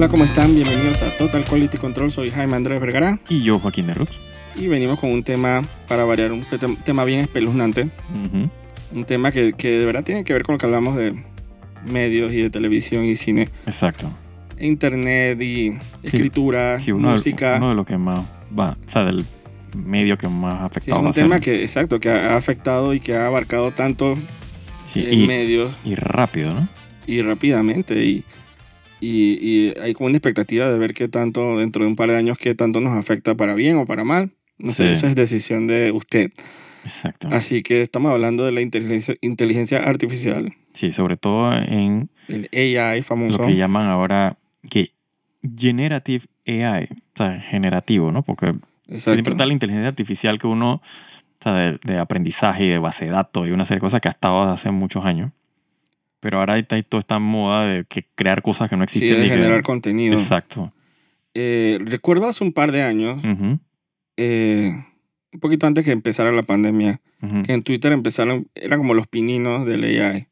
Hola, ¿cómo están? Bienvenidos a Total Quality Control. Soy Jaime Andrés Vergara Y yo, Joaquín de Rux. y venimos con un tema para variar, un te- tema bien espeluznante. Un tema que, que de verdad tiene que ver con lo que hablamos de medios y de televisión y cine, Exacto. internet y escritura, Sí, uno, de- música. uno de los que más va, o sea, del medio que más ha Sí, es afectado. un tema que, exacto, que ha afectado y que ha abarcado tanto Sí, eh, y, medios y rápido, ¿no? y rápidamente. Y, y, y hay como una expectativa de ver qué tanto, dentro de un par de años, qué tanto nos afecta para bien o para mal. No sé, Sí. eso es decisión de usted. Exacto. Así que estamos hablando de la inteligencia, inteligencia artificial, Sí, sobre todo en el AI famoso. lo que llaman ahora que generative AI, o sea, generativo, ¿no? Porque Exacto. siempre está la inteligencia artificial que uno, o sea, de, de aprendizaje y de base de datos y una serie de cosas que ha estado hace muchos años. Pero ahora está ahí toda esta moda de que crear cosas que no Sí, existen. de y que- generar contenido. Exacto. Eh, recuerdo hace un par de años, eh, un poquito antes que empezara la pandemia, que en Twitter empezaron, eran como los pininos del AI,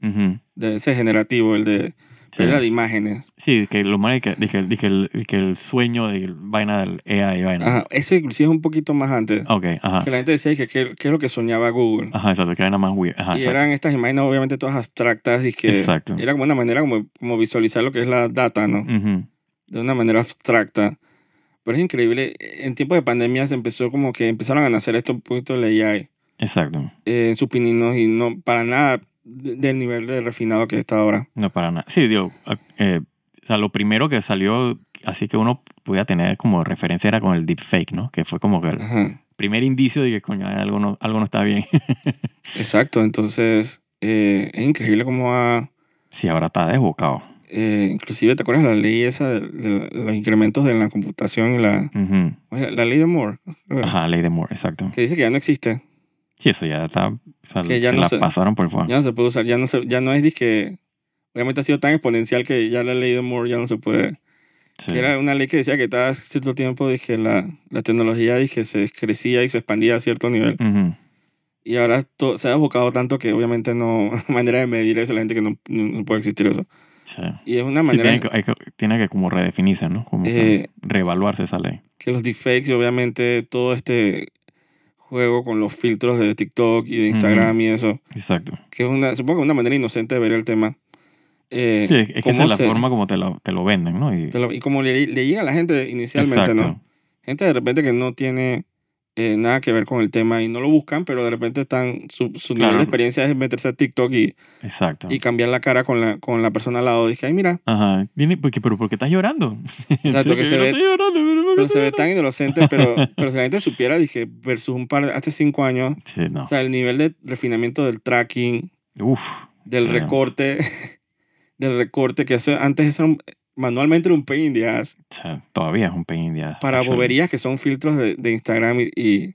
de ese generativo, el de, Sí. era de imágenes. Sí, que lo malo es que dije, dije el, que el sueño de vaina del AI vaina. Ajá, ese inclusive es un poquito más antes. Ok, ajá. Que la gente decía que qué es lo que soñaba Google. Ajá, exacto, que vaina más weird. Ajá, y exacto. eran estas imágenes obviamente todas abstractas y que Exacto. era como una manera como, como visualizar lo que es la data, ¿no? Ujú, de una manera abstracta. Pero es increíble, en tiempos de pandemia se empezó como que empezaron a nacer esto un poquito de AI Exacto. eh, en sus pininos y no para nada del nivel de refinado que está ahora. No para nada. Sí, digo, eh, o sea, lo primero que salió, así que uno podía tener como referencia era con el deepfake, ¿no? Que fue como que el Ajá. primer indicio de que, coño, algo no, algo no está bien. Exacto, entonces eh, es increíble cómo ha... sí, ahora está desbocado. eh, inclusive, ¿te acuerdas la ley esa de, de los incrementos de la computación y la, Ujú. la ley de Moore? Ajá, ley de Moore, exacto. Que dice que ya no existe, Sí, eso ya está, o sea, Que ya se no la se- pasaron por fuego. ya no se puede usar, ya no, se, ya no es disque... Obviamente ha sido tan exponencial que ya la ley de Moore ya no se puede... Sí. Que era una ley que decía que cada cierto tiempo dije la, la tecnología dije, se crecía y se expandía a cierto nivel. Ujú. Y ahora to- se ha enfocado tanto que obviamente no hay manera de medir eso, la gente que no, no, puede existir eso. Sí. Y es una Sí, manera tiene, que, hay que- tiene que como redefinirse, ¿no? Como que Eh, reevaluarse esa ley. que los deepfakes y obviamente todo este juego con los filtros de TikTok y de Instagram y eso, Exacto. que es una, supongo que una manera inocente de ver el tema. Eh, Sí, es, que esa es la se- forma como te lo, te lo venden, ¿no? Y, te lo- y como le, le llega a la gente inicialmente, exacto. ¿no? Gente de repente que no tiene eh, nada que ver con el tema y no lo buscan, pero de repente están su, su nivel de experiencia es meterse a TikTok y, Exacto. y cambiar la cara con la, con la persona al lado. Dije, ay, mira, Ajá. Porque, pero ¿por qué estás llorando? Exacto, que se ve- llorando, pero ¿por qué pero estás se ve tan inocente, pero, pero si la gente supiera, dije, versus un par, de- hace cinco años, Sí, no. o sea, el nivel de refinamiento del tracking, Uf. del sí. recorte, del recorte, que eso, antes eso era un- manualmente era un pain in the ass, O sea, todavía es un pain in the ass, para actually. boberías que son filtros de, de Instagram y, y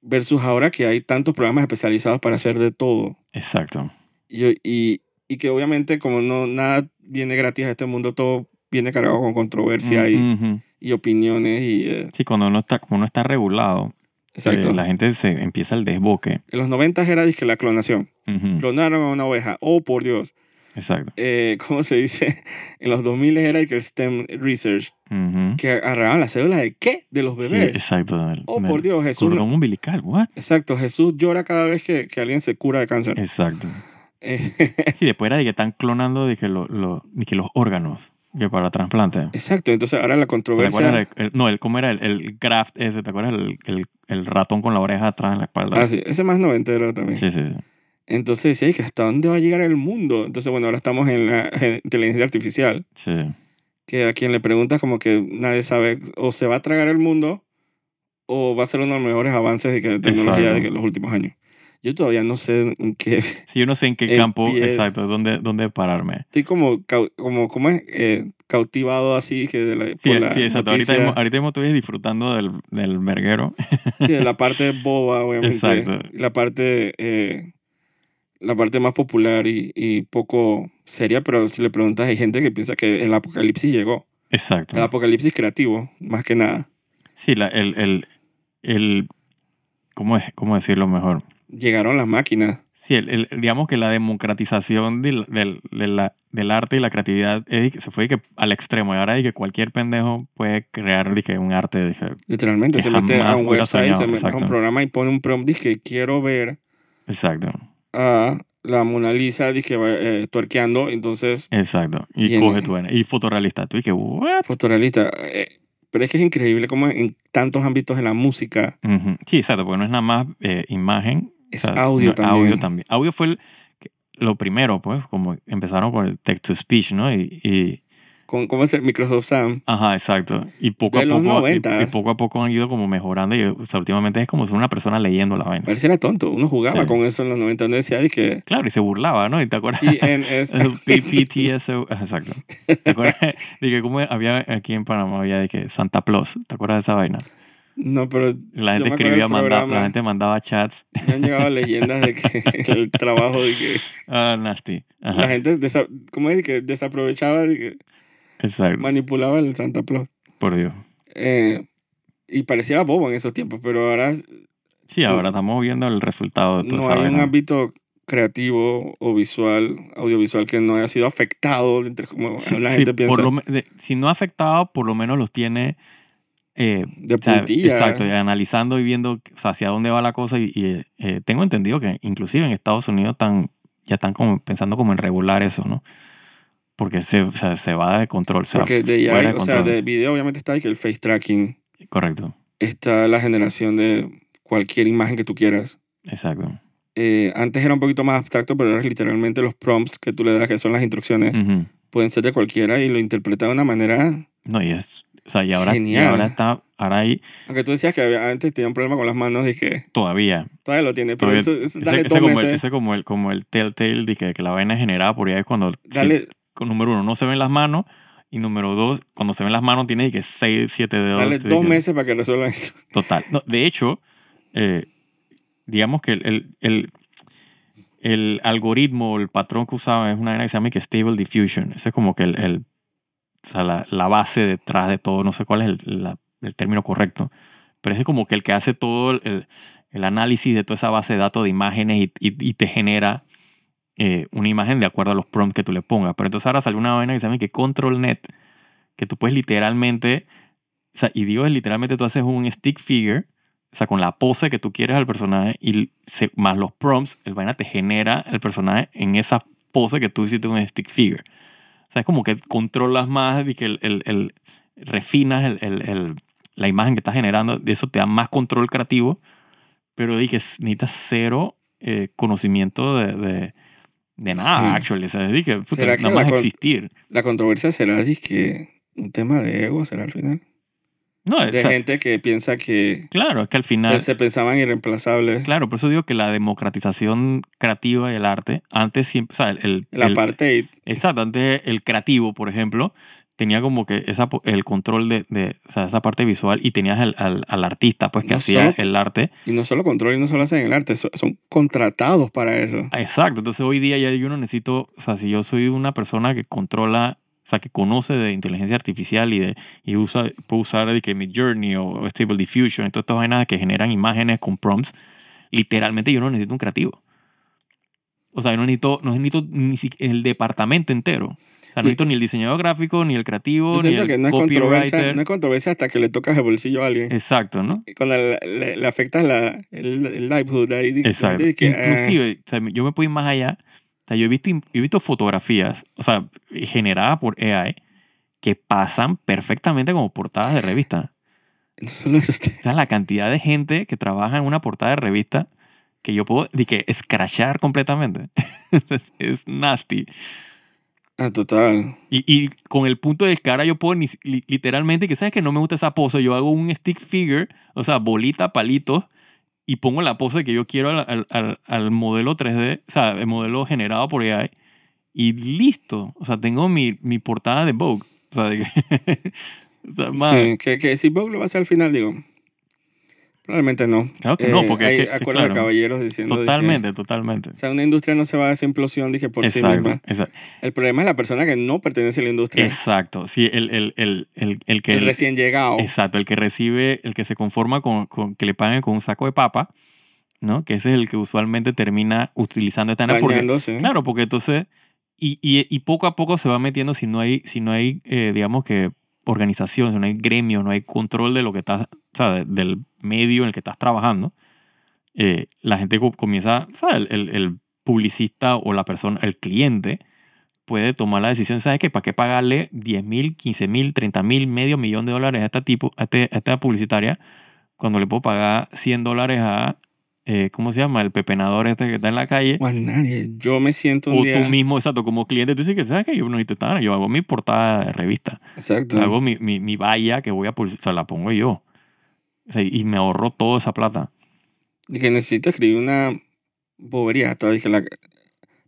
versus ahora que hay tantos programas especializados para hacer de todo. Exacto. Y, y, y que obviamente como no nada viene gratis a este mundo, todo viene cargado con controversia y, Ujú. y opiniones y... eh, Sí, cuando uno está, uno está regulado, exacto. eh, la gente se empieza el desboque. En los 90 era dizque la clonación. Ujú. Clonaron a una oveja. Oh, por Dios. Exacto. Eh, ¿Cómo se dice? En los 2000 era el STEM Research. Ujú. Que agarraban las células de qué? De los Sí, bebés. exacto. del- oh, por Dios, Jesús. Cordón umbilical, what? Exacto, Jesús llora cada vez que, que alguien se cura de cáncer. Exacto. Eh, Sí, después era de que están clonando de que, lo, lo- de que los órganos que para trasplante. exacto, entonces ahora la ¿Te acuerdas? controversia... del- el- no, el, ¿cómo era? El, el graft ese, ¿te acuerdas? El, el, el ratón con la oreja atrás en la espalda. Ah, sí, ese más noventero también. sí, sí. sí. Entonces decía, "Ay, que ¿hasta dónde va a llegar el mundo? Entonces, bueno, ahora estamos en la gen- inteligencia artificial, Sí. que a quien le preguntas como que nadie sabe, o se va a tragar el mundo, o va a ser uno de los mejores avances de, que, de tecnología de que los últimos años. Yo todavía no sé en qué... Sí, yo no sé en qué campo, pie- exacto, dónde, dónde pararme. Estoy como, como ¿cómo es? Eh, cautivado así que de la, Sí, por la sí, exacto. Ahorita, mismo- ahorita mismo estoy disfrutando del, del verguero. sí, de la parte boba, obviamente. Exacto. La parte, eh, la parte más popular y, y poco seria, pero si le preguntas, hay gente que piensa que el apocalipsis llegó. Exacto. El apocalipsis creativo, más que nada. Sí, la, el, el, el, ¿cómo, es, ¿cómo decirlo mejor? Llegaron las máquinas. Sí, el, el- digamos que la democratización del, del, del arte y la creatividad es se fue que al extremo. Y ahora de que cualquier pendejo puede crear que un arte. Literalmente, se mete a un website, soñado, se mete a un programa y pone un prompt, que quiero ver exacto, a la Mona Lisa, dice eh, tuerqueando, entonces, exacto. Y Viene. coge tu. Y fotorrealista. Tú dices, ¿what? fotorrealista. eh, pero es que es increíble como en tantos ámbitos de la música. Sí, exacto, porque no es nada más eh, imagen. Es audio también. Audio también. Audio fue el- lo primero, pues, como empezaron con el text to speech, ¿no? Y, y- con, ¿cómo es el Microsoft Sound? ajá, exacto. Y poco De a los poco, y- 90s. y, poco a poco han ido como mejorando. Y o sea, últimamente es como si una persona leyendo la vaina. Pareciera tonto, uno jugaba Sí. con eso en los 90, donde decía, que Claro, y se burlaba, ¿no? Y te acuerdas. PPTSO, exacto. ¿Te acuerdas de que como había aquí en Panamá había de que Santa Claus? ¿Te acuerdas de esa vaina? no, pero La gente escribía, del manda- programa. la gente mandaba chats. me han llegado leyendas de que el trabajo de que Ah, nasty. Ajá, la gente, desa, ¿cómo es? Que desaprovechaba, de que exacto. manipulaba el Santa Claus. Por Dios. Eh, y pareciera bobo en esos tiempos, pero ahora Sí, ahora estamos viendo el resultado de no hay un ámbito creativo o visual, audiovisual que no haya sido afectado, entre como Sí, la sí, gente piensa, por lo de- si no afectado, por lo menos los tiene eh, de o sea, puntilla. exacto, y analizando y viendo o sea, hacia dónde va la cosa. Y, y, eh, tengo entendido que inclusive en Estados Unidos están, ya están como pensando como en regular eso, ¿no? Porque se, o sea, se va de control. Se va Porque de, ya hay- de o sea, de video obviamente está que el face tracking, Correcto, está la generación de cualquier imagen que tú quieras. exacto. Eh, antes era un poquito más abstracto, pero ahora literalmente los prompts que tú le das, que son las instrucciones, Ujú. pueden ser de cualquiera y lo interpreta de una manera... No, y es, o sea, y ahora, y Genial. ahora está, ahora hay Aunque tú decías que había- antes tenía un problema con las manos, dije, todavía. todavía lo tiene, pero todavía eso, eso- ese, dale ese dos como el, meses. ese como el, como el telltale de que, la vaina es generada por ahí es cuando, Dale, con número uno, no se ven las manos. Y número dos, cuando se ven las manos, tiene que seis, siete dedos. dale dos meses para que resuelvan eso. Total. No, de hecho, eh, digamos que el, el, el, el algoritmo, el patrón que usaba es una que se llama que Stable Diffusion. Ese es como que el, el- o sea, la, la base detrás de todo. No sé cuál es el, la- el término correcto. Pero ese es como que el que hace todo el, el análisis de toda esa base de datos de imágenes y, y- y te genera eh, una imagen de acuerdo a los prompts que tú le pongas. Pero entonces ahora salió una vaina que se llama que ControlNet, que tú puedes literalmente, o sea, y digo es literalmente tú haces un stick figure, o sea, con la pose que tú quieres al personaje y se- más los prompts, el vaina te genera el personaje en esa pose que tú hiciste un stick figure. O sea, es como que controlas más y que el, el- refinas el- la imagen que estás generando, de eso te da más control creativo, pero di que necesitas cero eh, conocimiento de, de nada, Sí. actually. O sea, di que, puta, ¿Será que nada la más con- existir. La controversia será, que un tema de ego, será al final. No, o De sea, gente que piensa que claro, es que al final... se pensaban irreemplazables. Claro, por eso digo que la democratización creativa del arte, antes siempre, o sea, el, el- El el- apartheid. exacto, antes el creativo, por ejemplo, tenía como que esa, el control de, de o sea, esa parte visual y tenías al, al, al artista, pues, que No hacía solo- el arte. Y no solo control y no solo hacen el arte, so- son contratados para eso. Exacto, entonces hoy día ya yo no necesito, o sea, si yo soy una persona que controla, o sea, que conoce de inteligencia artificial y, de, y usa, puedo usar de que mi Journey o Stable Diffusion todas estas vainas que generan imágenes con prompts, literalmente yo no necesito un creativo. O sea, yo no necesito, no necesito ni siquiera el departamento entero. O sea, no necesito ni el diseñador gráfico, ni el creativo, Yo ni el que no es, controversia, copywriter. no es controversia hasta que le tocas el bolsillo a alguien. Exacto, ¿no? Cuando le, le- le afectas la, el, el livelihood ahí. di- Exacto. que, eh, Inclusive, o sea, yo me puedo ir más allá. O sea, yo he visto, yo he visto fotografías, o sea, generadas por AI, que pasan perfectamente como portadas de revista. no solo eso, O sea, la cantidad de gente que trabaja en una portada de revista que yo puedo, de que escrachar completamente. es, es nasty. ah, total. Y, y con el punto de cara yo puedo ni- li- literalmente, que sabes que no me gusta esa pose, yo hago un stick figure, o sea, bolita, palitos, y pongo la pose que yo quiero al, al- al- al modelo 3D, o sea, el modelo generado por AI, y listo. O sea, tengo mi, mi portada de Vogue. O sea, de que- o sea, Sí, que, que si Vogue lo va a hacer al final, digo, probablemente no. Claro que no, Eh, porque hay es que- acuerdos de claro. caballeros diciendo. totalmente, totalmente. o sea, una industria no se va a esa implosión, dije, por sí Exacto, misma. exacto. El problema es la persona que no pertenece a la industria. Exacto. Sí, el, el, el, el, el que... el recién llegado. Exacto, el que recibe, el que se conforma con, con que le paguen con un saco de papa, ¿no? Que ese es el que usualmente termina utilizando esta porque. Claro, porque entonces, y, y, y poco a poco se va metiendo si no hay, si no hay eh, digamos que, organización, si no hay gremio, no hay control de lo que estás, o sea, de- del medio en el que estás trabajando, eh, la gente co- comienza, ¿sabes? El, el, el publicista o la persona, el cliente, puede tomar la decisión, ¿sabes qué? ¿Para qué pagarle 10 mil, 15 mil, 30 mil, medio millón de dólares a esta, tipo, a, este- a esta publicitaria cuando le puedo pagar 100 dólares a, eh, ¿cómo se llama? El pepenador este que está en la calle. Juan, nadie. Yo me siento un O día. tú mismo, exacto, como cliente, tú dices que, ¿sabes qué? Yo no necesito nada, yo hago mi portada de revista, Exacto. hago mi, mi, mi valla que voy a publicitar, o sea, la pongo yo. O sea, y me ahorro toda esa plata. Y que necesito escribir una bobería. Hasta, dije, la,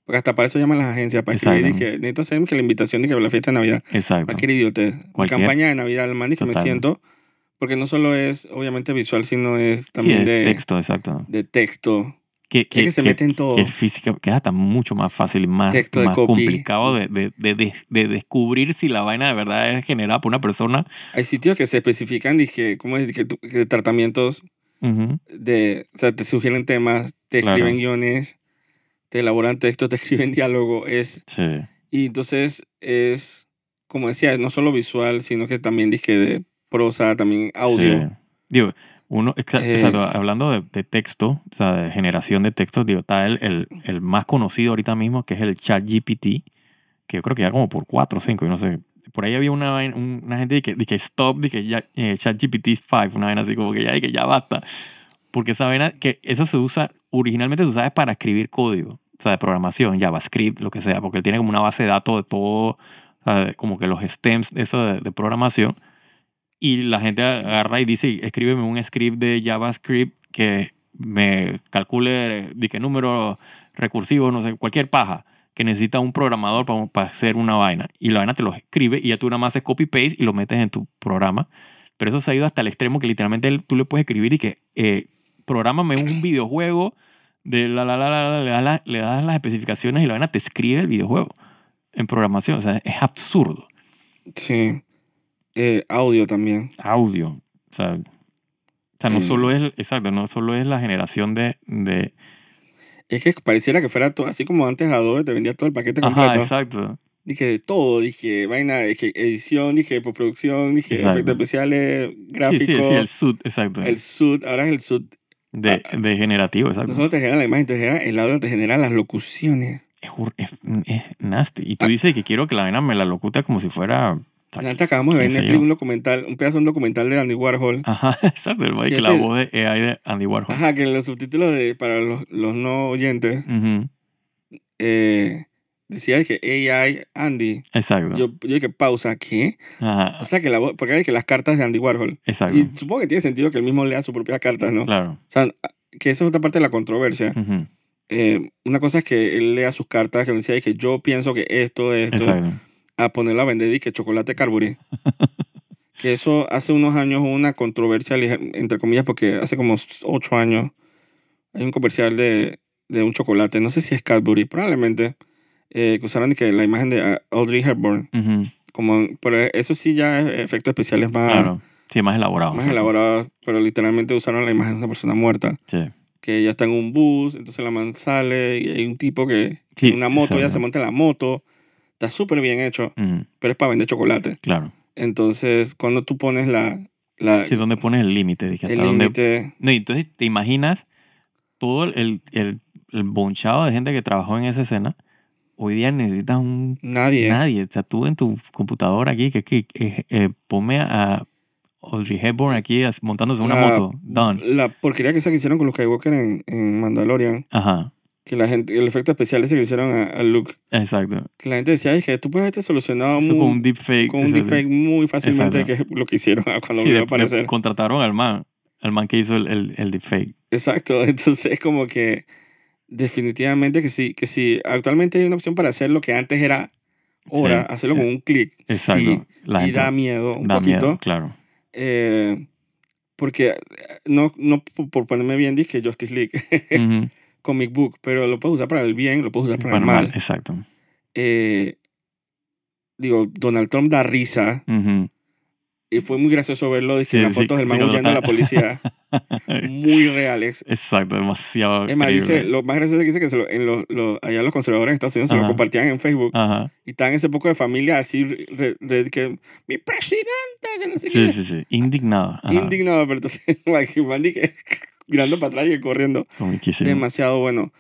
porque hasta para eso llaman las agencias. Para escribir, dije, necesito hacer que la invitación de que la fiesta de Navidad. Exacto. Cualquier idiotez. Cualquier- Campaña de Navidad, el man, dije, me siento. Porque no solo es, obviamente, visual, sino es Sí, también es de, texto, exacto. de texto. Que, que se mete en todo. Que es física, que es hasta mucho más fácil y más, Texto de más copy. complicado de, de, de, de- de descubrir si la vaina de verdad es generada por una persona. Hay sitios que se especifican, dije, ¿cómo es? Tú- que tratamientos Ujú. de, o sea, te sugieren temas, te Claro. escriben guiones, te elaboran textos, te escriben diálogo. Es, Sí. y entonces es, como decía, no solo visual, sino que también dije de prosa, también audio. Sí. Digo, uno, exa- Eh. exacto, hablando de, de texto, o sea, de generación de texto, digo, está el, el, el más conocido ahorita mismo, que es el ChatGPT, que yo creo que ya como por 4 o 5, no sé. Por ahí había una, una gente que, que stop, que ya, eh, ChatGPT 5, una vaina así como que ya, que ya basta. Porque esa vaina, que eso se usa, originalmente se usaba para escribir código, o sea, de programación, JavaScript, lo que sea, porque él tiene como una base de datos de todo, o sea, como que los stems, eso de, de programación. Y la gente agarra y dice, escríbeme un script de JavaScript que me calcule de qué número recursivo, no sé, cualquier paja que necesita un programador para, hacer una vaina. Y la vaina te lo escribe y ya tú nada más haces copy-paste y lo metes en tu programa. Pero eso se ha ido hasta el extremo que literalmente tú le puedes escribir y que eh, prográmame un videojuego de la la la la, la, la- le das las especificaciones y la vaina te escribe el videojuego en programación. O sea, es absurdo. Sí. Eh, audio también. audio. O sea, o sea no Eh. solo es, exacto, no solo es la generación de, de Es que pareciera que fuera todo, así como antes Adobe te vendía todo el paquete ajá, completo. exacto. Dije de todo, dije vaina, dije edición, dije postproducción, dije Exacto. efectos especiales, Sí, gráficos, sí, sí, el suit, exacto. el suit, ahora es el suit. de, de generativo, exacto. No solo te genera la imagen, te genera el audio, te genera las locuciones. Es, es, es nasty. Y Ah. tú dices que quiero que la vaina me la locute como si fuera... Antes acabamos de ver en Netflix un documental, un pedazo de un documental de Andy Warhol. Ajá, exacto. El que la Fíjate. voz de AI de Andy Warhol. Ajá, que en los subtítulos de, para los, los no oyentes Ujú, eh, decía que AI Andy. Exacto. Yo, yo dije, pausa, ¿qué? Ajá, O sea, que la voz, porque hay que las cartas de Andy Warhol. exacto. Y supongo que tiene sentido que él mismo lea sus propias cartas, ¿no? Claro. O sea, que esa es otra parte de la controversia. Eh, una cosa es que él lea sus cartas que decía que yo pienso que esto, esto, Exacto. A ponerlo a vender que chocolate Carbury. que eso hace unos años hubo una controversia, entre comillas, porque hace como ocho años hay un comercial de, de un chocolate, no sé si es Cadbury, probablemente, eh, que usaron que la imagen de ah, Audrey Hepburn. Ujú, Como, pero eso sí ya es efectos especiales más, Claro. Sí, más elaborado. más elaborados, pero literalmente usaron la imagen de una persona muerta. Sí. que ella está en un bus, entonces la man sale y hay un tipo que Sí, en una moto, ella se monta en la moto, está súper bien hecho, Ujú, pero es para vender chocolate. Claro. Entonces, cuando tú pones la, la, Sí, ¿dónde pones el límite? El límite, No, entonces te imaginas todo el, el, el bonchado de gente que trabajó en esa escena. Hoy día necesitas un nadie. nadie. O sea, tú en tu computadora aquí, que, que eh, eh, ponme a Audrey Hepburn aquí montándose una La- moto. Done. La porquería que que hicieron con los Skywalker en, en Mandalorian, Ajá, que la gente, el efecto especial ese que hicieron a, a Luke, exacto. que la gente decía, "Ay, que tú puedes haberte solucionado muy- con un deepfake. con un deepfake muy fácilmente, Exacto. que es lo que hicieron cuando Sí, volvió a de- aparecer. contrataron al man, al man que hizo el, el, el deepfake. Exacto, entonces es como que definitivamente que sí, que sí, actualmente hay una opción para hacer lo que antes era ahora, Sí. hacerlo con un clic. Exacto. Sí, La y da miedo un da poquito. miedo, claro. eh, porque eh, no, no por ponerme bien, dije Justice League, Ujú. comic book, pero lo puedes usar para el bien, lo puedes usar para Bueno, el mal. mal, exacto. Eh, digo, Donald Trump da risa Ujú. y fue muy gracioso verlo, dije, Sí, las sí, fotos del sí, man huyendo a la policía. muy reales. Exacto, demasiado. Es más, dice, lo más gracioso es que dice que se lo- en los, los- allá los conservadores en Estados Unidos se lo Ajá. compartían en Facebook. Ajá. Y estaban ese poco de familia así, re- re- que mi presidente, que no sé Sí, qué. sí, sí. Indignado. Ajá. Indignado, pero entonces, Mandy que mirando para atrás y corriendo. Comiquísimo. Demasiado bueno.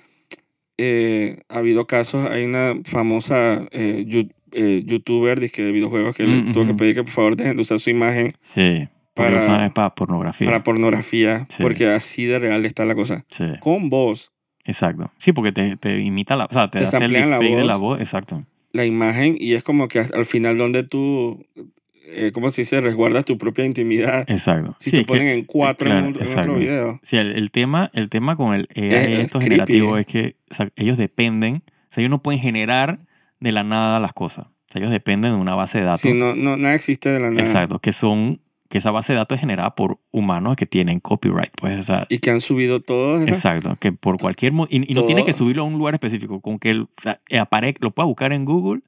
Eh, ha habido casos, hay una famosa eh, yu- eh, youtuber de videojuegos que le Mm, tuvo que pedir que por favor dejen de usar su imagen Sí. Para, Para- pornografía. para pornografía, Sí. porque así de real está la cosa. Sí, Con voz, exacto. Sí, porque te, te imita la... O sea, te, Te hace el la deepfake de voz. la voz. Exacto. la imagen, y es como que al final donde tú, eh, ¿cómo se dice? Resguardas tu propia intimidad. Exacto. Si Sí, te es que- ponen en cuatro claro, en, un- en otro video. Sí, el, el tema, el tema con el AI Es- esto es generativo es que o sea, ellos dependen, o sea, ellos no pueden generar de la nada las cosas. O sea, ellos dependen de una base de datos. Sí, no, no, nada existe de la nada. Exacto, que son, que esa base de datos es generada por humanos que tienen copyright, pues, o sea, Y que han subido todos. exacto, que por cualquier y, y no tienes que subirlo a un lugar específico, con que el, o sea, apare- lo puedas buscar en Google,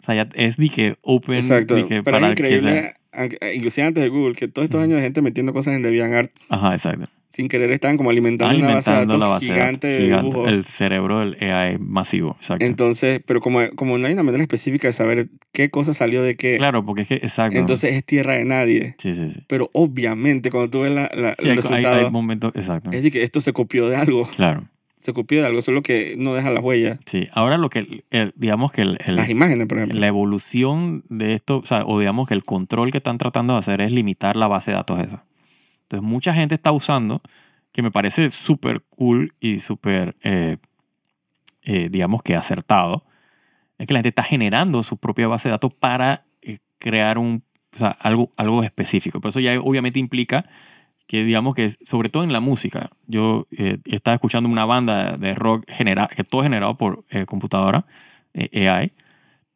o sea, ya es de que open, Exacto. Pero es para sea- increíble, eh, inclusive antes de Google, que todos estos años de gente metiendo cosas en DeviantArt Ajá, exacto. sin querer estaban como alimentando una base de Alimentando datos de gigante datos, de gigante, dibujo. el cerebro del AI masivo, exacto. Entonces, pero como, como no hay una manera específica de saber qué cosa salió de qué, claro, porque es que, exacto. entonces es tierra de nadie. sí, sí, sí. Pero obviamente cuando tú ves la, la- Sí, el hay, hay- resultado, hay momentos, exacto. es de que esto se copió de algo. Claro, Se copió de algo, solo que no deja las huellas. sí. Ahora lo que, el- digamos que el, el- Las imágenes, por ejemplo. la evolución de esto, o, sea, o digamos que el control que están tratando de hacer es limitar la base de datos esa. Entonces, mucha gente está usando, que me parece súper cool y súper, eh, eh, digamos que acertado, es que la gente está generando su propia base de datos para eh, crear un, o sea, algo, algo específico. Pero eso ya obviamente implica que, digamos que, sobre todo en la música, yo eh, estaba escuchando una banda de rock general, que todo generado por eh, computadora, eh, AI,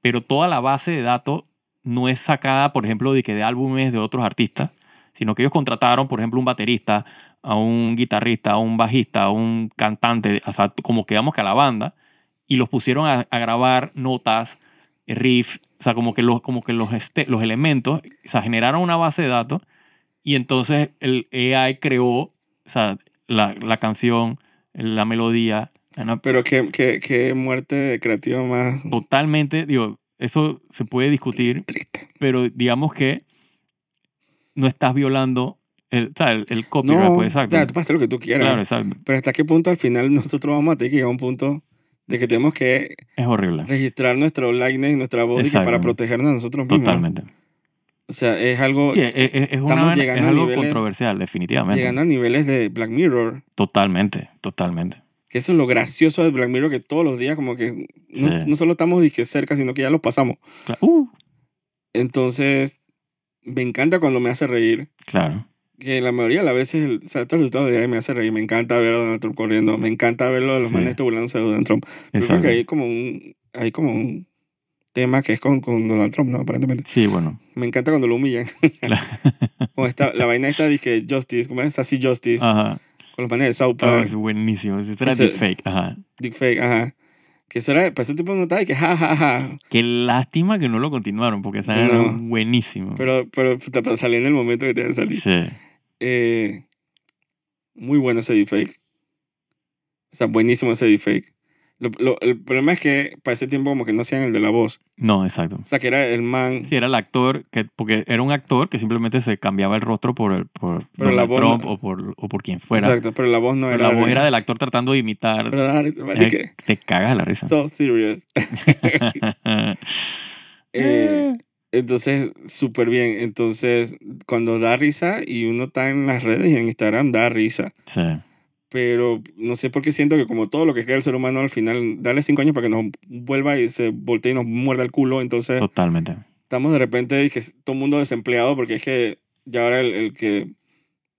pero toda la base de datos no es sacada, por ejemplo, de que de álbumes de otros artistas, sino que ellos contrataron, por ejemplo, un baterista, a un guitarrista, a un bajista, a un cantante, o sea, como que digamos que a la banda, y los pusieron a, a grabar notas, riff, o sea, como que los, como que los, este- los elementos, o sea, generaron una base de datos, y entonces el AI creó, o sea, la, la canción, la melodía, Pero qué, qué, qué muerte creativa más totalmente, digo, eso se puede discutir, triste. pero digamos que no estás violando el, o sea, el, el copyright, No, pues, exacto. ya, tú puedes hacer lo que tú quieras. Claro, exacto. Pero hasta qué punto al final nosotros vamos a tener que llegar a un punto de que tenemos que Es horrible. registrar nuestro likeness y nuestra voz para protegernos a nosotros mismos. Totalmente. O sea, es algo Sí, es, es- es una Estamos vaina- llegando es a algo niveles- controversial, definitivamente. llegando a niveles de Black Mirror. Totalmente, totalmente. Que eso es lo gracioso de Black Mirror, que todos los días como que no, Sí. no solo estamos dizque cerca, sino que ya lo pasamos. Uh, Entonces, me encanta cuando me hace reír. claro. Que la mayoría de las veces, el, o sea, todo el resultado de ahí me hace reír. Me encanta ver a Donald Trump corriendo. Me encanta ver lo de los Sí. manes burlándose de Donald Trump. Yo creo que hay como un, hay como un tema que es con, con Donald Trump, ¿no? Aparentemente. Sí, bueno. Me encanta cuando lo humillan. Claro. Esta, la vaina esta que Justice, como es así Justice, Ajá. con los manes de South Ah, Park, es buenísimo. Eso era Ese- deepfake. Ajá. deepfake, ajá. Que eso era, para ese tipo y que ja, ja, ja. Qué lástima que no lo continuaron, porque esa Sí, era no. buenísimo. Pero, pero te salí en el momento que te que salir. sí. Eh, muy bueno ese deepfake. O sea, buenísimo ese deepfake. Lo, lo- el problema es que para ese tiempo como que no hacían el de la voz. No, exacto. O sea, que era el man... Sí, era el actor, que, porque era un actor que simplemente se cambiaba el rostro por, el, por Pero la Donald voz Trump no- o, por, o por quien fuera. Exacto, pero la voz no Pero era... la voz de- era del actor tratando de imitar. Pero marica, Eh, te cagas la risa. so serious. Eh, entonces, súper bien. Entonces, cuando da risa y uno está en las redes y en Instagram, da risa. sí. Pero no sé por qué siento que como todo lo que crea el ser humano al final, dale cinco años para que nos vuelva y se voltee y nos muerda el culo. Entonces, Totalmente. estamos de repente y que todo el mundo desempleado porque es que ya ahora el, el que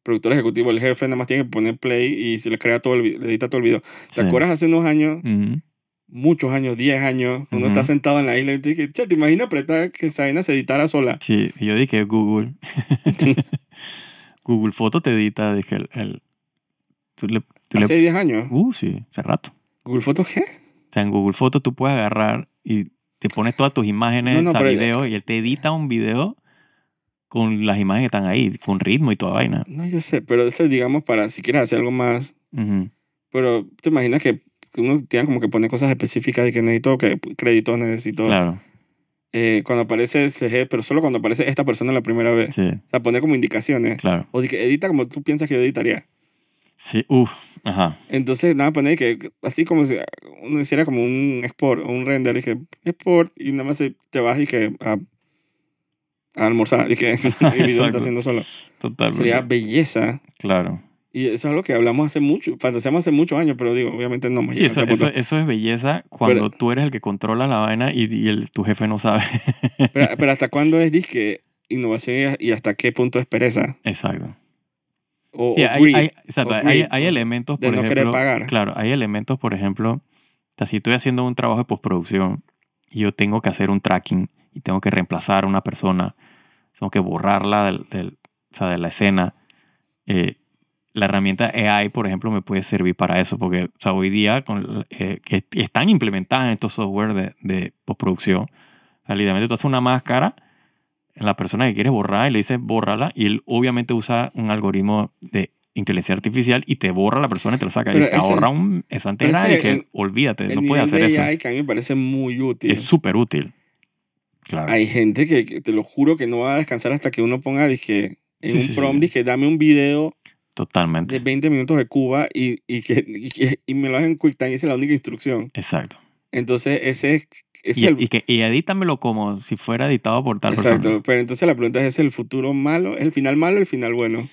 productor ejecutivo, el jefe, nada más tiene que poner play y se le crea todo el, le edita todo el video. ¿Te Sí. acuerdas hace unos años, muchos años, 10 años, uno Ujú. está sentado en la isla y te dice, che, ¿te imaginas apretar que esa vaina se editara sola? Sí, yo dije Google. Google Foto te edita, dije el... el- tú le, tú le- Hace 10 años. uh, sí, hace rato. ¿Google Fotos qué? O sea, en Google Foto tú puedes agarrar y te pones todas tus imágenes, No, no, pero- videos, y él te edita un video con las imágenes que están ahí, con ritmo y toda vaina. No, yo sé, pero eso es, digamos, para si quieres hacer algo más. Ujú. Pero te imaginas que uno tiene como que poner cosas específicas de que necesito que créditos, necesito. Claro, Eh, cuando aparece CG, pero solo cuando aparece esta persona la primera vez. sí, O sea, poner como indicaciones. claro. O edita como tú piensas que yo editaría. Sí, uff, ajá. Entonces, nada, poner que así como si uno hiciera como un export o un render, y que export, y nada más te vas y que a, a almorzar, y que el video está haciendo solo. Totalmente. Sería belleza. Claro. Y eso es algo que hablamos hace mucho, fantaseamos hace muchos años, pero digo, obviamente no me Sí, eso, eso, eso es belleza cuando Pero- tú eres el que controla la vaina y, y el, tu jefe no sabe. Pero, pero ¿hasta cuándo es disque innovación y, y hasta qué punto es pereza? Exacto. O, Sí, o hay, greed. hay- exacto, o hay, greed, hay elementos, de por no querer ejemplo. pagar. Claro, hay elementos, por ejemplo, si estoy haciendo un trabajo de postproducción y yo tengo que hacer un tracking y tengo que reemplazar a una persona, tengo que borrarla del, del- sea, de la escena. eh, la herramienta AI, por ejemplo, me puede servir para eso, porque o sea, hoy día con, eh, que están implementadas en estos software de, de postproducción, o sea, literalmente tú haces una máscara la persona que quieres borrar y le dices bórrala y él obviamente usa un algoritmo de inteligencia artificial y te borra la persona y te lo saca. Pero y te ese- ahorra un, esa ese- y que el- olvídate, El no puedes hacer de eso. AI que a mí me parece muy útil. Es súper útil. Claro. Hay gente que, que te lo juro que no va a descansar hasta que uno ponga, dije, en Sí, un sí, sí. prompt, dije, dame un video Totalmente. de 20 minutos de Cuba y, y, que, y, me lo hagan en QuickTime y esa es la única instrucción. Exacto. Entonces, ese es, Y, el... y que, y edítamelo como si fuera editado por tal Exacto, persona. pero entonces la pregunta es, ¿es el futuro malo? ¿Es el final malo o el final bueno?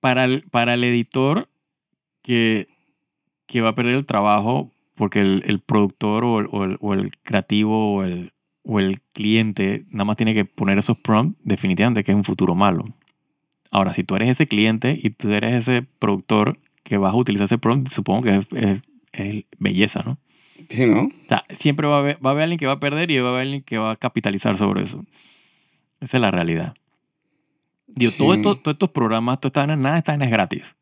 Para el, para el editor que, que va a perder el trabajo porque el, el productor o el, o el- o el creativo o el, o el cliente nada más tiene que poner esos prompts, definitivamente que es un futuro malo. Ahora, si tú eres ese cliente y tú eres ese productor que vas a utilizar ese prompt, supongo que es, es- es belleza, ¿no? Sí, ¿no? O sea, siempre va a, haber, va a haber alguien que va a perder y va a haber alguien que va a capitalizar sobre eso. Esa es la realidad. Digo, Sí. todo esto- todos estos programas, toda esta vaina, nada de esta es gratis.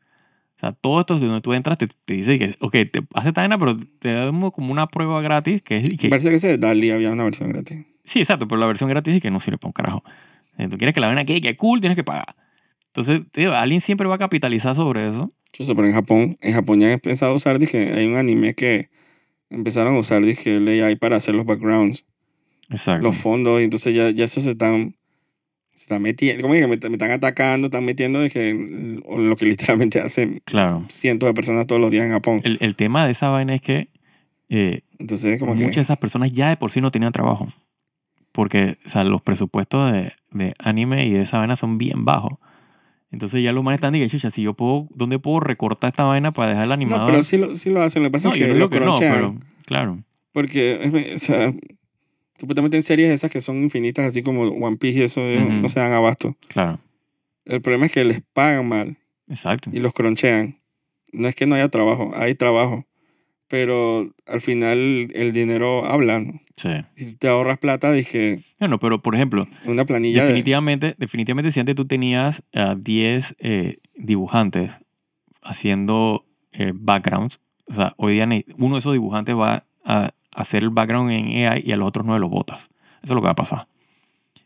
O sea, todo esto donde tú entras te, te dice que, ok, te hace esta pero te damos como una prueba gratis que es que, Parece que de Dali había una versión gratis. Sí, exacto, pero la versión gratis es que no sirve para un carajo. Si tú quieres que la vaina quede que cool, tienes que pagar. Entonces, digo, alguien siempre va a capitalizar sobre eso. Yo sé, pero en Japón, en Japón ya han empezado a usar, dije, hay un anime que empezaron a usar, dije, el AI para hacer los backgrounds, Exacto. los fondos, y entonces ya, ya eso se están, se están metiendo, como que me, me están atacando, están metiendo, dije, lo que literalmente hacen Claro. cientos de personas todos los días en Japón. El, el tema de esa vaina es que eh, Entonces, como muchas que... de esas personas ya de por sí no tenían trabajo. Porque o sea, los presupuestos de, de anime y de esa vaina son bien bajos. Entonces ya los manes están diciendo, chucha, si yo puedo, ¿dónde puedo recortar esta vaina para dejar el animador? No, pero sí lo, sí lo hacen, lo que pasa No, es yo que no lo que no, pero claro. Porque, o sea, supuestamente en series esas que son infinitas, así como One Piece y eso, Ujú. no se dan abasto. Claro, El problema es que les pagan mal exacto. y los cronchean. No es que no haya trabajo, hay trabajo. Pero al final el dinero habla. ¿no? Sí. Si te ahorras plata, dije, Bueno, pero por ejemplo, una planilla de... definitivamente, definitivamente si antes tú tenías a 10 eh, dibujantes haciendo eh, backgrounds, o sea, hoy día uno de esos dibujantes va a hacer el background en AI y a los otros nueve los botas. Eso es lo que va a pasar.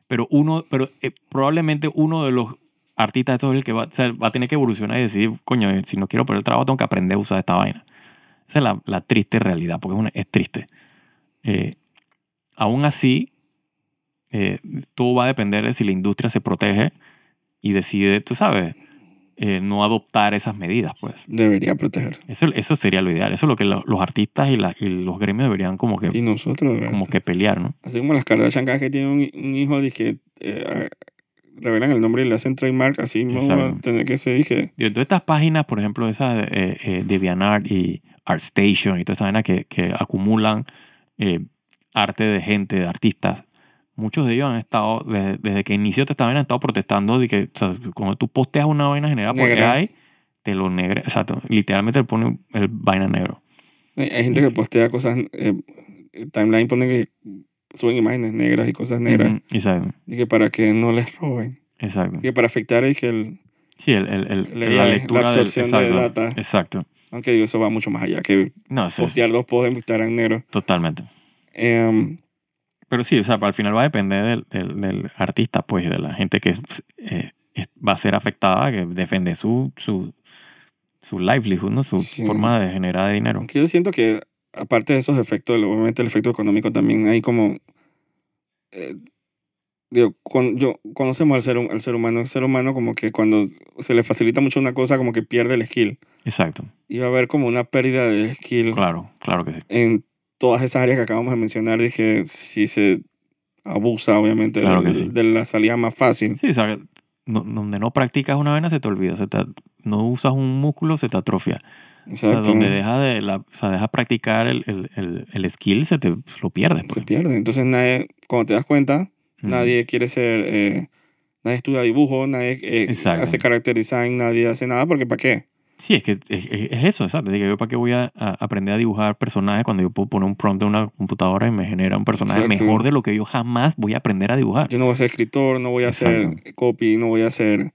Pero uno, pero eh, probablemente uno de los artistas estos es el que va, o sea, va a tener que evolucionar y decir, coño, eh, si no quiero perder el trabajo, tengo que aprender a usar esta vaina. Esa es la, la triste realidad, porque es, una- es triste. Eh, aún así, eh, todo va a depender de si la industria se protege y decide, tú sabes, eh, no adoptar esas medidas, pues. Debería protegerse. Eso, eso sería lo ideal. Eso es lo que lo- los artistas y, la- y los gremios deberían como que, Y nosotros, como que pelear, ¿no? así como las Kardashian cada que tienen un, un hijo, dije, eh, revelan el nombre y le hacen trademark, así no va a tener que ser, dije, Y entonces estas páginas, por ejemplo, esas de eh, eh, DeviantArt y ArtStation y toda esa vaina que, que acumulan eh, arte de gente, de artistas, muchos de ellos han estado, desde, desde que inició esta vaina, han estado protestando de que o sea, cuando tú posteas una vaina generada por. AI, te lo negra, exacto, literalmente le pone el vaina negro. hay hay gente que postea cosas, eh, timeline pone que suben imágenes negras y cosas negras, Ujú, Exacto, dije, para que no les roben, exacto. dije, para afectar, dije, el, Sí, el, el, el- La la, AI, la lectura del- absorción de exacto, data. Exacto. Aunque digo, eso va mucho más allá que No, es postear dos posts en Instagram negro. totalmente. Em, Pero sí, o sea, al final va a depender del, del, del artista, pues, de la gente que eh, va a ser afectada, que defiende su, su, su livelihood, ¿no? Su Sí. forma de generar dinero. Aunque yo siento que, aparte de esos efectos, obviamente el efecto económico también hay como. eh, digo, con, yo, conocemos al ser, al ser humano. El ser humano, como que cuando se le facilita mucho una cosa, como que pierde el skill. Exacto. Y va a haber como una pérdida de skill Claro, claro que sí. en todas esas áreas que acabamos de mencionar. Dije, si se abusa, obviamente, Claro que sí. de la salida más fácil. Sí, sea, no- donde no practicas una vena se te olvida. Se te- no usas un músculo, se te atrofia. O sea, Exacto. donde deja de la, o sea, deja practicar el, el, el, el skill, se te lo pierdes. se Pues. pierde. Entonces, nadie, cuando te das cuenta, Ujú. nadie quiere ser. eh, nadie estudia dibujo, nadie eh, Exacto. hace character design, nadie hace nada, porque ¿para qué? Sí, es que es, es- es eso, exacto. Digo, yo para qué voy a, a aprender a dibujar personajes cuando yo puedo poner un prompt en una computadora y me genera un personaje Exacto. mejor de lo que yo jamás voy a aprender a dibujar. Yo no voy a ser escritor, no voy a Exacto. ser copy, no voy a ser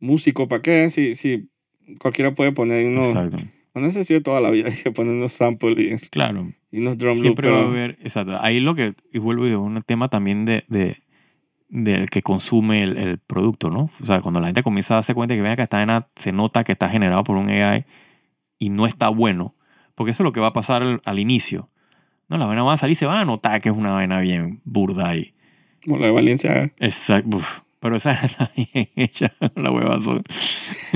músico, ¿para qué? Si, si cualquiera puede poner unos. Exacto. No sé si de toda la vida hay que poner unos samples Claro. y, y unos drum loops. Siempre va a haber, exacto. Ahí lo que, y vuelvo a un tema también de, de del que consume el, el producto, ¿no? O sea, cuando la gente comienza a darse cuenta que vean que esta vaina se nota que está generado por un AI y no está bueno, porque eso es lo que va a pasar al, al inicio. No, la vaina va a salir y se va a notar que es una vaina bien burda ahí. Como la de Valencia. Exacto. Uf, Pero esa está bien hecha, la huevazo.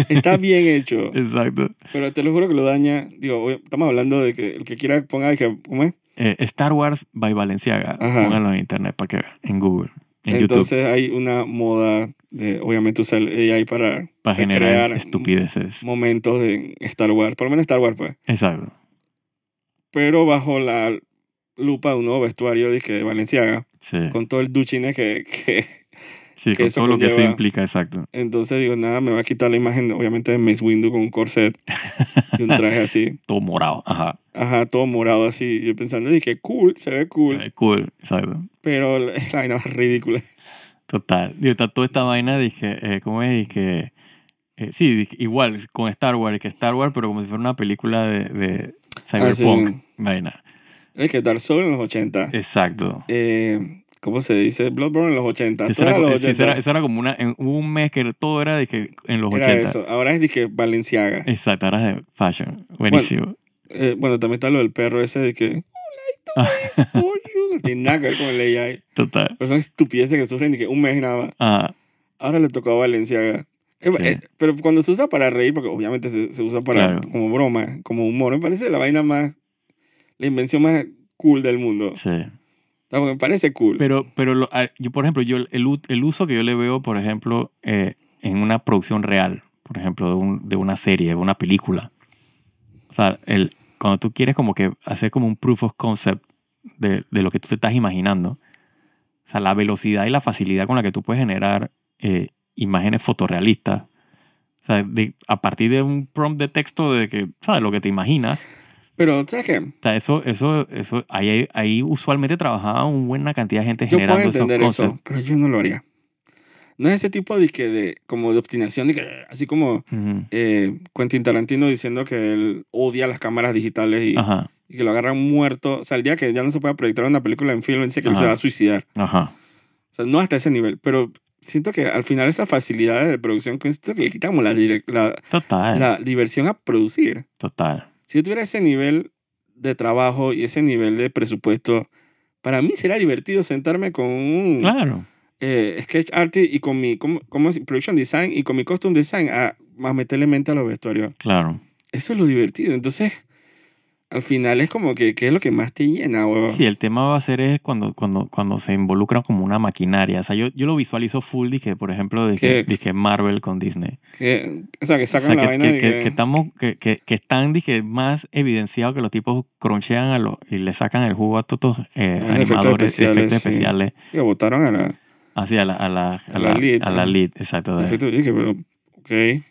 Está bien hecho, Exacto. pero te lo juro que lo daña. Digo, estamos hablando de que el que quiera ponga que, ¿cómo es? Eh, Star Wars by Valenciaga. Ajá. Pónganlo en internet para que vean, en Google, en YouTube. Entonces hay una moda de, obviamente, usar AI para, para generar crear estupideces. momentos de Star Wars, por lo menos Star Wars, pues. Exacto. Pero bajo la lupa de un nuevo vestuario dije, de Valenciaga, Sí. con todo el duchine que, que... Sí, que con eso todo lo que eso conlleva- implica, exacto. Entonces digo, nada, me va a quitar la imagen, obviamente, de Mace Windu con un corset y un traje así. Todo morado. Ajá. Ajá, todo morado así. Yo pensando, dije, cool, se ve cool. Se ve Cool. Exacto. Pero la vaina más ridícula. Total. Y está toda esta vaina, dije, eh, ¿cómo es? Dije, eh, sí, dije, igual con Star Wars, que Star Wars, pero como si fuera una película de, de Cyberpunk. Ah, sí. Vaina. Es que Dark Souls en los 80. Exacto. Eh, ¿Cómo se dice? Bloodborne en los 80. Eso era, los sí, 80. eso era- eso era como una, en, un mes que todo era que en los Era 80. eso. Ahora es dije Valenciaga. Exacto, ahora es de fashion. Buenísimo. Eh, bueno, también está lo del perro ese de que. "Oh, like this for you". No tiene nada que ver con el AI. Total. Pero son estupideces que sufren y que un mes nada más. Ajá. Ahora le tocó a Valenciaga. Eh, Sí. eh, pero cuando se usa para reír, porque obviamente se, se usa para Claro. como broma, como humor, me parece la vaina más. La invención más cool del mundo. Sí. O sea, Me parece cool. Pero, pero lo- a- yo, por ejemplo, yo el, el uso que yo le veo, por ejemplo, eh, en una producción real, por ejemplo, de, un- de una serie, de una película. O sea, el, cuando tú quieres como que hacer como un proof of concept de, de lo que tú te estás imaginando, o sea, la velocidad y la facilidad con la que tú puedes generar eh, imágenes fotorrealistas, o sea, de- a partir de un prompt de texto de que, ¿sabes? Lo que te imaginas. Pero, ¿sabes qué? O sea, eso, eso, eso, ahí, ahí usualmente trabajaba una buena cantidad de gente Yo puedo generando esos entender eso, pero yo no lo haría. No es ese tipo de, que de, como de obstinación, de que, así como Ujú. eh, Quentin Tarantino diciendo que él odia las cámaras digitales y, Ajá, y que lo agarran muerto. O sea, el día que ya no se pueda proyectar una película en film, dice que él se Ajá. va a suicidar. ajá. O sea, no hasta ese nivel, pero siento que al final esas facilidades de producción, que siento que le quitamos la, la, Total, la diversión a producir. total. Si yo tuviera ese nivel de trabajo y ese nivel de presupuesto, para mí sería divertido sentarme con un Claro, eh, sketch artist y con mi ¿cómo, cómo es? production design y con mi costume design a, a meterle mente a los vestuarios. claro. Eso es lo divertido. Entonces, al final es como que ¿qué es lo que más te llena, huevón? Sí, el tema va a ser es cuando, cuando, cuando se involucra como una maquinaria. O sea, yo, yo lo visualizo full, dije, por ejemplo, ¿Qué? dije Marvel con Disney. Que, o sea, que O sacan sea, la que, vaina que, de que, que, estamos, que, que, están, dije, más evidenciados que los tipos cronchean a los, y le sacan el jugo a todos eh, Ah, efectos animadores, especiales, efectos sí. especiales, que votaron a la... así a la, a la, a A la la, lead, a la lead, exacto. efectos- dije, pero, ok,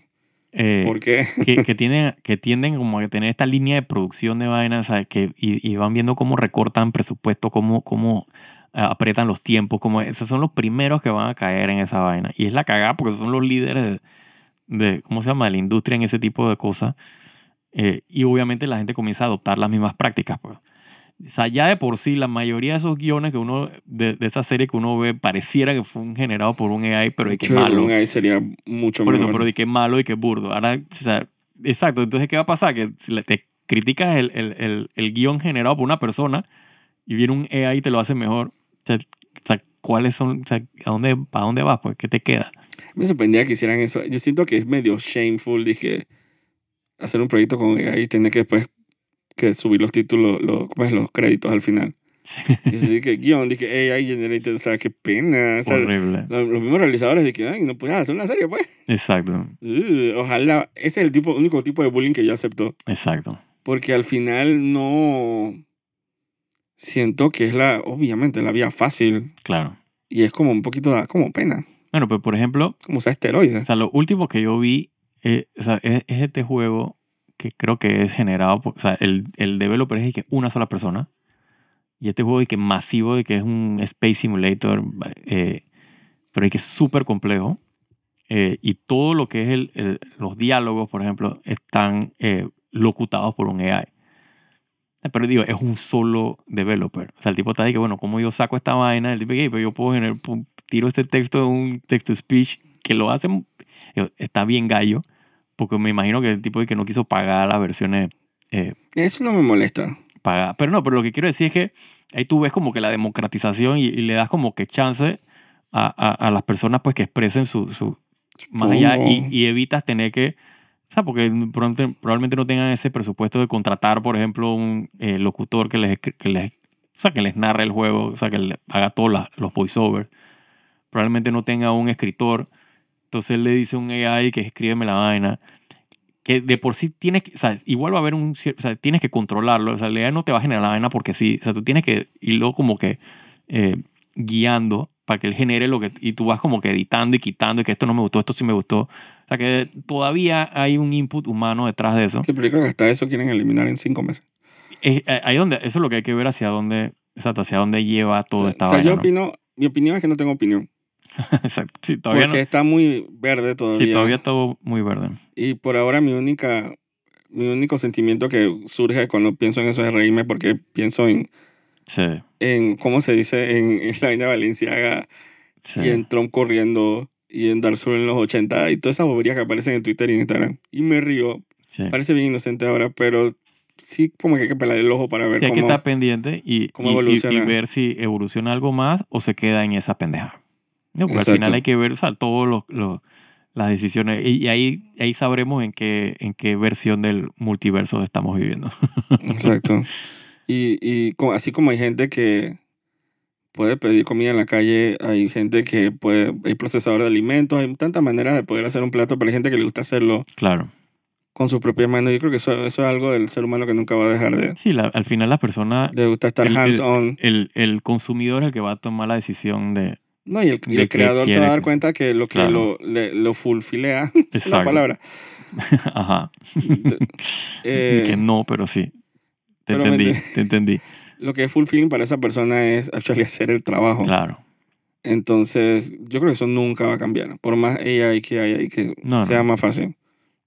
eh, ¿por qué? que, que tienen, que tienden como a tener esta línea de producción de vainas, ¿sabes? Que, y, y van viendo cómo recortan presupuesto, cómo, cómo eh, apretan los tiempos, como esos son los primeros que van a caer en esa vaina. Y es la cagada porque son los líderes de, de, ¿cómo se llama?, de la industria en ese tipo de cosas. Eh, y obviamente la gente comienza a adoptar las mismas prácticas. Pues. O sea, ya de por sí, la mayoría de esos guiones que uno, de, de esa serie que uno ve, pareciera que fue generado por un AI, pero de que Creo malo. un AI sería mucho Por eso, mejor. pero de que malo y que burdo. Ahora, o sea, exacto. Entonces, ¿qué va a pasar? Que si te criticas el, el, el, el guion generado por una persona y viene un AI y te lo hace mejor. O sea, o sea, ¿cuáles son? O sea, ¿a dónde, ¿para dónde vas? Pues, ¿qué te queda? Me sorprendía que hicieran eso. Yo siento que es medio shameful, dije, hacer un proyecto con AI y tener que después que subir los títulos, los, ¿cómo es? los créditos al final. Y así que guion, dije AI generated, o sea, qué pena. O sea, Horrible. los, los mismos realizadores dije, ay, no puedes hacer una serie, pues. Exacto, Uh, ojalá, ese es el tipo, único tipo de bullying que yo acepto. exacto. Porque al final no siento que es la, obviamente, la vía fácil. Claro. Y es como un poquito, da como pena. Bueno, pues por ejemplo, Como o esteroides. sea, lo último que yo vi eh, o sea, es, es este juego que creo que es generado por, o sea, el, el developer es que una sola persona. Y este juego de que masivo, de que es un Space Simulator, eh, pero de que es súper complejo. Eh, y todo lo que es el, el- los diálogos, por ejemplo, están eh, locutados por un AI. Pero digo, es un solo developer. O sea, el tipo está de que, bueno, ¿cómo yo saco esta vaina? El tipo, "Ok, pero yo puedo generar, tiro este texto de un text to speech que lo hace, eh, está bien gallo, porque me imagino que el tipo de que no quiso pagar las versiones eh, Eso no me molesta. pagadas. Pero no, pero lo que quiero decir es que ahí tú ves como que la democratización y, y le das como que chance a, a, a las personas pues que expresen su, su más allá y, evitas tener que, o sea, porque probablemente, no tengan ese presupuesto de contratar, por ejemplo, un eh, locutor que les, que les, o sea, que les narre el juego, o sea, que le haga todos los voiceovers. Probablemente no tenga un escritor, entonces él le dice a un AI que escríbeme la vaina. Que de por sí tienes que, o sea, igual va a haber un cierto, o sea, tienes que controlarlo, o sea, el AI no te va a generar la vaina porque sí, o sea, tú tienes que irlo como que eh, guiando para que él genere lo que, y tú vas como que editando y quitando, y que esto no me gustó, esto sí me gustó. O sea, que todavía hay un input humano detrás de eso. Sí, pero yo creo que hasta eso quieren eliminar en cinco meses. Es- eh, ahí donde, eso es lo que hay que ver hacia dónde, exacto, hacia dónde lleva toda o sea, esta o sea, vaina. yo ¿no? opino, mi opinión es que no tengo opinión. exacto. Sí, todavía porque no. está muy verde todavía. Sí, todavía todo muy verde. Y por ahora mi única mi único sentimiento que surge cuando pienso en eso es reírme porque pienso en, Sí, en ¿cómo se dice? En, en la vaina de Valenciaga sí. y en Trump corriendo y en Darsul en los 80 y todas esas boberías que aparecen en Twitter y en Instagram. Y me río. sí. Parece bien inocente ahora, pero sí como que hay que pelar el ojo para ver Sí, hay que cómo... estar pendiente y, cómo y- y- evoluciona. y ver si evoluciona algo más o se queda en esa pendeja. No, porque al final hay que ver o sea, todas las decisiones y, y ahí, ahí sabremos en qué, en qué versión del multiverso estamos viviendo. Exacto. Y, y así como hay gente que puede pedir comida en la calle, hay gente que puede, hay procesador de alimentos, hay tantas maneras de poder hacer un plato, pero hay gente que le gusta hacerlo claro. con sus propias manos. Yo creo que eso, eso es algo del ser humano que nunca va a dejar de, Sí, la- al final la persona, de gustar estar el- hands-on. el, el consumidor es el que va a tomar la decisión de... No, y el, y de el que creador se va a dar que- cuenta que lo que Claro. lo, le- lo fulfilea, es la palabra. Ajá. Eh, Y que no, pero sí. Te pero entendí, ent- te entendí. lo que es fulfilling para esa persona es actually hacer el trabajo. Claro. Entonces, yo creo que eso nunca va a cambiar. Por más AI que haya y que No, sea no. más fácil.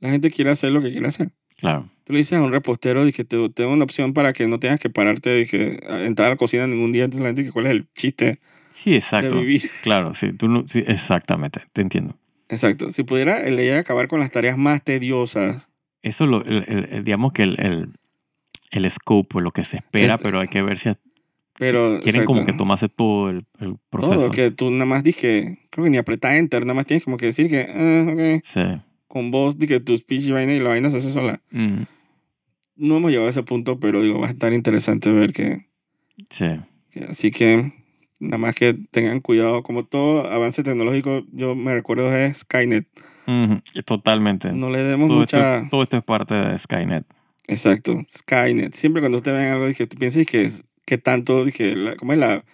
La gente quiere hacer lo que quiere hacer. Claro. Tú le dices a un repostero que te tengo una opción para que no tengas que pararte y que entrar a la cocina ningún día. Entonces la gente dice, ¿cuál es el chiste Sí, exacto. de vivir? Claro, sí, tú no, sí, exactamente, te entiendo. Exacto. Si pudiera el AI acabar con las tareas más tediosas, Eso lo, el, el- el- digamos que el, el, el scope, o lo que se espera, Este- pero hay que ver si pero... quieren como que tomarse todo el, el proceso. Todo, que tú nada más dije, creo que ni apretar enter, nada más tienes como que decir que, ah, ok, Sí. con voz, di que tu speech y vaina y la vaina se hace sola. No hemos llegado a ese punto, pero digo, va a estar interesante ver que, sí. que- Así que nada más que tengan cuidado, como todo avance tecnológico, yo me recuerdo de Skynet. Ujú, Totalmente. No le demos todo, mucha... esto, todo esto es parte de Skynet. Exacto, Skynet. Siempre cuando usted vean algo, dije, tú pienses que, que tanto, dije, la, ¿cómo es la,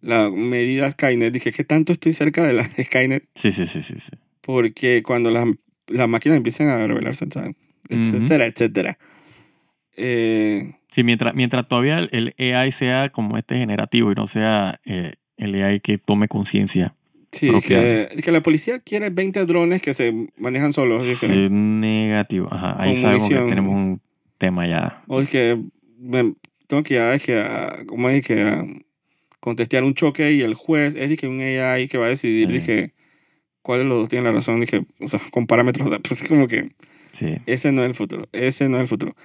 la medida Skynet? Dije, ¿qué tanto estoy cerca de la Skynet? Sí, sí, sí, sí. sí. Porque cuando las, las máquinas empiezan a revelarse, etcétera, etcétera. Eh, Sí, mientras, mientras todavía el AI sea como este generativo y no sea eh, el AI que tome conciencia. sí, dije, dije, la policía quiere 20 drones que se manejan solos. Sí, negativo. Ajá, ahí sabemos que tenemos un tema ya. O es que me- tengo que ya, es que, ¿cómo es que a contestear un choque y el juez es que un AI que va a decidir, Sí. dije, cuáles de los dos tienen la razón, dije, o sea, con parámetros, pues es como que Sí, ese no es el futuro, ese no es el futuro.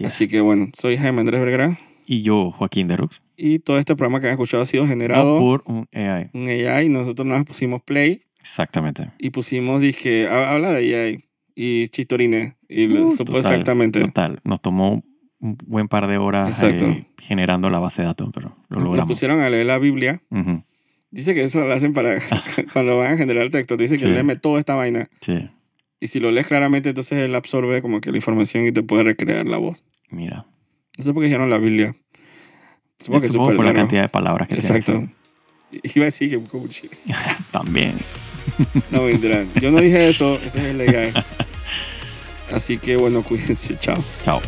Es. Así que bueno, soy Jaime Andrés Vergara Y yo, Joaquín de Rux. y todo este programa que han escuchado ha sido generado No por un AI. un AI, nosotros nos pusimos play Exactamente. y pusimos, dije, ha- habla de AI y Chistorine y Uh, total, exactamente. Total. Nos tomó un buen par de horas eh, generando la base de datos, pero lo Nos logramos. pusieron a leer la Biblia. Ujú, Dice que eso lo hacen para cuando van a generar texto. Dice que Sí. léeme toda esta vaina. Sí, Y si lo lees claramente, entonces él absorbe como que la información y te puede recrear la voz. mira. No sé por qué dijeron la Biblia. Supongo que Supongo por la cantidad de palabras que tiene. Exacto. Iba a decir que coach. También. No, mentira. Yo no dije eso. Ese es el AI. Así que bueno, cuídense. Chao. Chao.